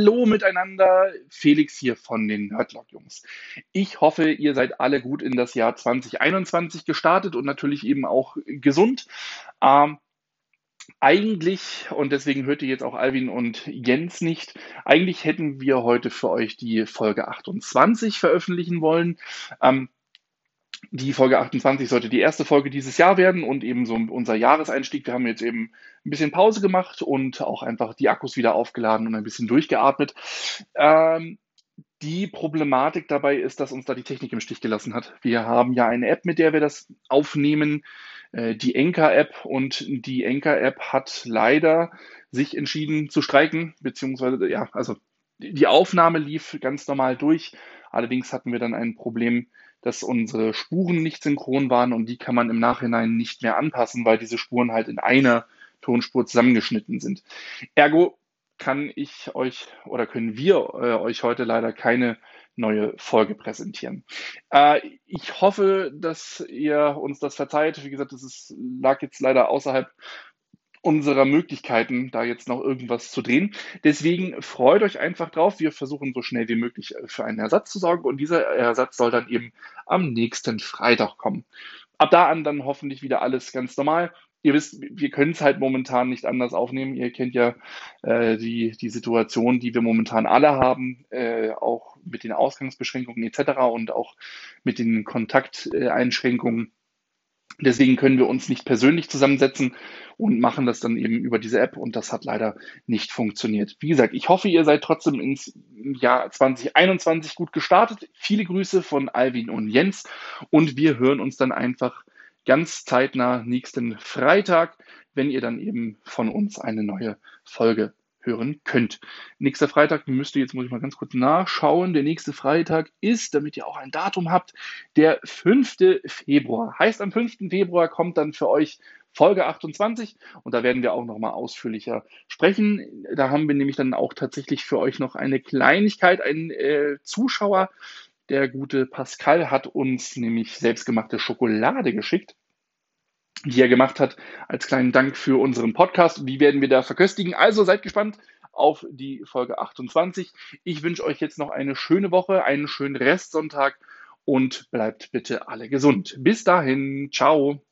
Hallo miteinander, Felix hier von den Nerdlock-Jungs. Ich hoffe, ihr seid alle gut in das Jahr 2021 gestartet und natürlich eben auch gesund. Ähm, eigentlich, und deswegen hört ihr jetzt auch Alvin und Jens nicht, eigentlich hätten wir heute für euch die Folge 28 veröffentlichen wollen. Ähm, die Folge 28 sollte die erste Folge dieses Jahr werden und eben so unser Jahreseinstieg. Wir haben jetzt eben ein bisschen Pause gemacht und auch einfach die Akkus wieder aufgeladen und ein bisschen durchgeatmet. Ähm, die Problematik dabei ist, dass uns da die Technik im Stich gelassen hat. Wir haben ja eine App, mit der wir das aufnehmen, äh, die Enka-App. Und die Enka-App hat leider sich entschieden zu streiken, beziehungsweise, ja, also die Aufnahme lief ganz normal durch. Allerdings hatten wir dann ein Problem, dass unsere Spuren nicht synchron waren und die kann man im Nachhinein nicht mehr anpassen, weil diese Spuren halt in einer Tonspur zusammengeschnitten sind. Ergo kann ich euch oder können wir äh, euch heute leider keine neue Folge präsentieren. Äh, ich hoffe, dass ihr uns das verzeiht. Wie gesagt, das ist, lag jetzt leider außerhalb unserer Möglichkeiten, da jetzt noch irgendwas zu drehen. Deswegen freut euch einfach drauf. Wir versuchen so schnell wie möglich äh, für einen Ersatz zu sorgen und dieser Ersatz soll dann eben am nächsten Freitag kommen. Ab da an dann hoffentlich wieder alles ganz normal. Ihr wisst, wir können es halt momentan nicht anders aufnehmen. Ihr kennt ja äh, die, die Situation, die wir momentan alle haben, äh, auch mit den Ausgangsbeschränkungen etc. und auch mit den Kontakteinschränkungen. Deswegen können wir uns nicht persönlich zusammensetzen und machen das dann eben über diese App und das hat leider nicht funktioniert. Wie gesagt, ich hoffe, ihr seid trotzdem ins Jahr 2021 gut gestartet. Viele Grüße von Alvin und Jens und wir hören uns dann einfach ganz zeitnah nächsten Freitag, wenn ihr dann eben von uns eine neue Folge hören könnt. Nächster Freitag müsste jetzt, muss ich mal ganz kurz nachschauen. Der nächste Freitag ist, damit ihr auch ein Datum habt, der 5. Februar. Heißt, am 5. Februar kommt dann für euch Folge 28 und da werden wir auch nochmal ausführlicher sprechen. Da haben wir nämlich dann auch tatsächlich für euch noch eine Kleinigkeit. Ein äh, Zuschauer, der gute Pascal, hat uns nämlich selbstgemachte Schokolade geschickt die er gemacht hat, als kleinen Dank für unseren Podcast. Die werden wir da verköstigen. Also seid gespannt auf die Folge 28. Ich wünsche euch jetzt noch eine schöne Woche, einen schönen Restsonntag und bleibt bitte alle gesund. Bis dahin, ciao.